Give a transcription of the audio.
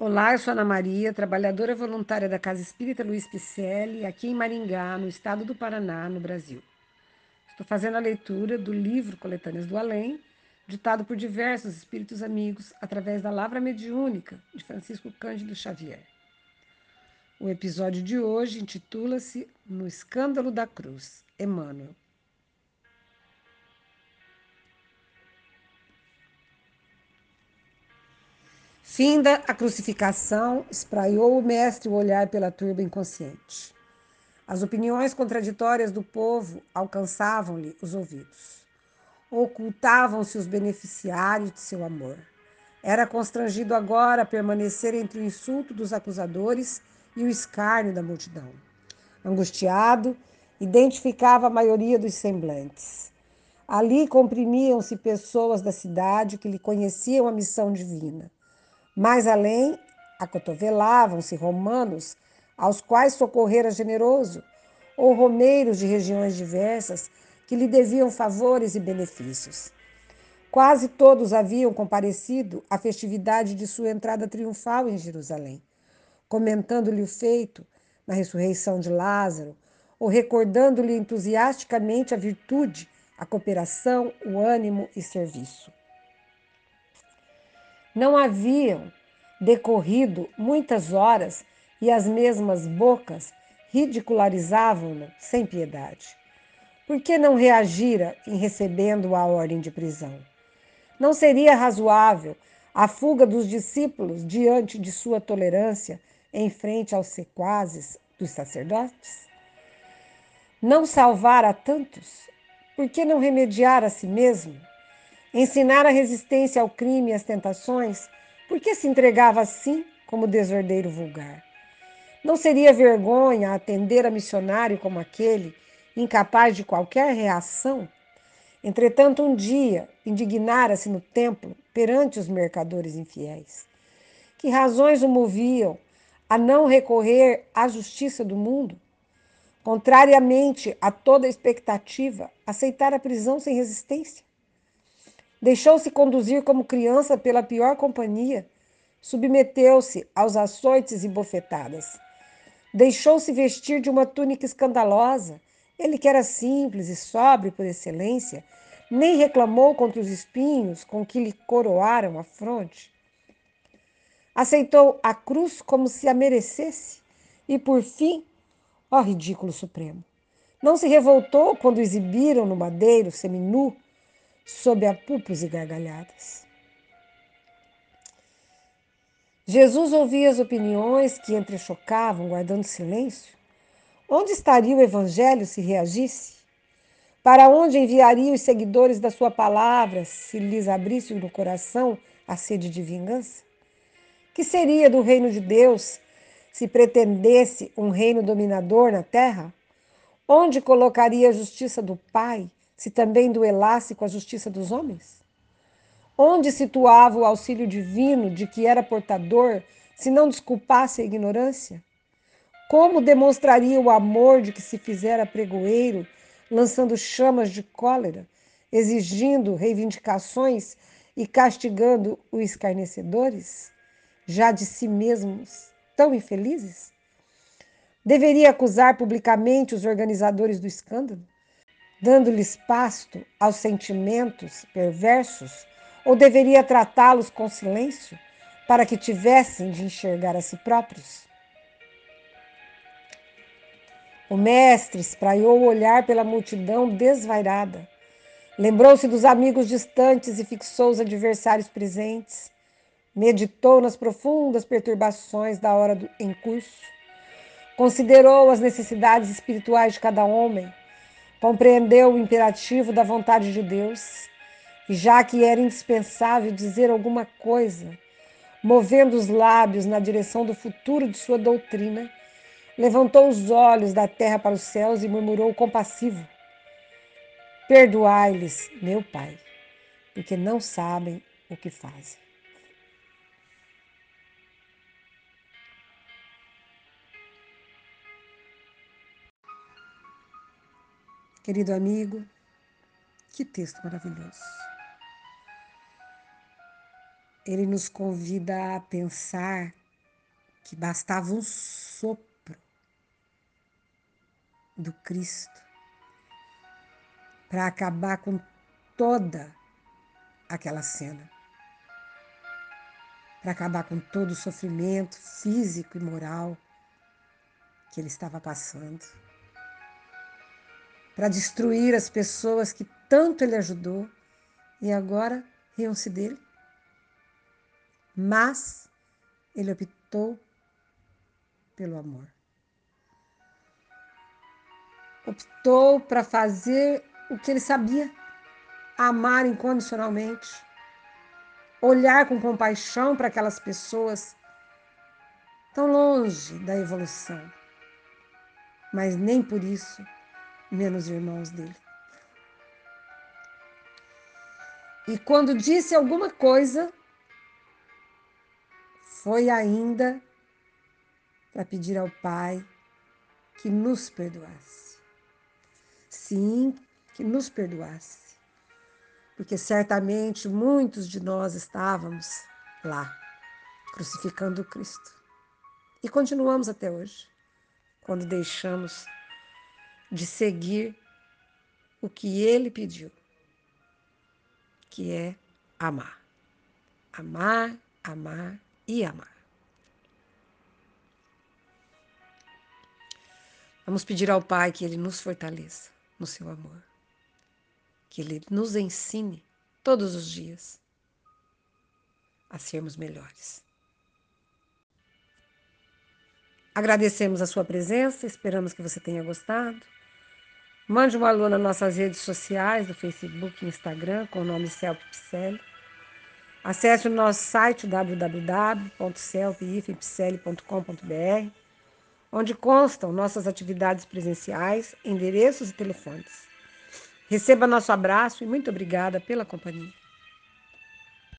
Olá, eu sou Ana Maria, trabalhadora voluntária da Casa Espírita Luiz Picelli, aqui em Maringá, no estado do Paraná, no Brasil. Estou fazendo a leitura do livro Coletâneas do Além, ditado por diversos espíritos amigos através da Lavra Mediúnica de Francisco Cândido Xavier. O episódio de hoje intitula-se No Escândalo da Cruz, Emmanuel. Finda a crucificação, espraiou o mestre o olhar pela turba inconsciente. As opiniões contraditórias do povo alcançavam-lhe os ouvidos. Ocultavam-se os beneficiários de seu amor. Era constrangido agora a permanecer entre o insulto dos acusadores e o escárnio da multidão. Angustiado, identificava a maioria dos semblantes. Ali comprimiam-se pessoas da cidade que lhe conheciam a missão divina mais além, acotovelavam-se romanos, aos quais socorrera generoso, ou romeiros de regiões diversas, que lhe deviam favores e benefícios. Quase todos haviam comparecido à festividade de sua entrada triunfal em Jerusalém, comentando-lhe o feito na ressurreição de Lázaro, ou recordando-lhe entusiasticamente a virtude, a cooperação, o ânimo e serviço. Não haviam decorrido muitas horas e as mesmas bocas ridicularizavam-no sem piedade. Por que não reagira em recebendo a ordem de prisão? Não seria razoável a fuga dos discípulos diante de sua tolerância em frente aos sequazes dos sacerdotes? Não salvar a tantos? Por que não remediar a si mesmo? Ensinar a resistência ao crime e às tentações, por que se entregava assim como desordeiro vulgar? Não seria vergonha atender a missionário como aquele, incapaz de qualquer reação? Entretanto, um dia indignara-se no templo perante os mercadores infiéis. Que razões o moviam a não recorrer à justiça do mundo? Contrariamente a toda expectativa, aceitar a prisão sem resistência. Deixou-se conduzir como criança pela pior companhia, submeteu-se aos açoites e bofetadas. Deixou-se vestir de uma túnica escandalosa. Ele, que era simples e sóbrio por excelência, nem reclamou contra os espinhos com que lhe coroaram a fronte. Aceitou a cruz como se a merecesse e, por fim, ó ridículo supremo, não se revoltou quando exibiram no madeiro seminu sob apupos e gargalhadas. Jesus ouvia as opiniões que entrechocavam, guardando silêncio. Onde estaria o Evangelho se reagisse? Para onde enviaria os seguidores da sua palavra se lhes abrisse no coração a sede de vingança? Que seria do reino de Deus se pretendesse um reino dominador na terra? Onde colocaria a justiça do Pai se também duelasse com a justiça dos homens? Onde situava o auxílio divino de que era portador se não desculpasse a ignorância? Como demonstraria o amor de que se fizera pregoeiro, lançando chamas de cólera, exigindo reivindicações e castigando os escarnecedores, já de si mesmos tão infelizes? Deveria acusar publicamente os organizadores do escândalo? Dando-lhes pasto aos sentimentos perversos, ou deveria tratá-los com silêncio, para que tivessem de enxergar a si próprios? O mestre espraiou o olhar pela multidão desvairada. Lembrou-se dos amigos distantes e fixou os adversários presentes. Meditou nas profundas perturbações da hora do, em curso. Considerou as necessidades espirituais de cada homem compreendeu o imperativo da vontade de Deus e, já que era indispensável dizer alguma coisa, movendo os lábios na direção do futuro de sua doutrina, levantou os olhos da terra para os céus e murmurou compassivo: Perdoai-lhes, meu Pai, porque não sabem o que fazem. Querido amigo, que texto maravilhoso. Ele nos convida a pensar que bastava um sopro do Cristo para acabar com toda aquela cena, para acabar com todo o sofrimento físico e moral que ele estava passando, para destruir as pessoas que tanto ele ajudou e agora riam-se dele. Mas ele optou pelo amor. Optou para fazer o que ele sabia: amar incondicionalmente, olhar com compaixão para aquelas pessoas tão longe da evolução, mas nem por isso menos irmãos dele. E quando disse alguma coisa, foi ainda para pedir ao Pai que nos perdoasse. Sim, que nos perdoasse. Porque certamente muitos de nós estávamos lá, crucificando Cristo. E continuamos até hoje, quando deixamos de seguir o que ele pediu, que é amar. Amar, amar e amar. Vamos pedir ao Pai que Ele nos fortaleça no seu amor, que Ele nos ensine todos os dias a sermos melhores. Agradecemos a sua presença, esperamos que você tenha gostado. Mande um alô nas nossas redes sociais, do Facebook e Instagram, com o nome Celp Picelli. Acesse o nosso site www.celpifipcelli.com.br, onde constam nossas atividades presenciais, endereços e telefones. Receba nosso abraço e muito obrigada pela companhia.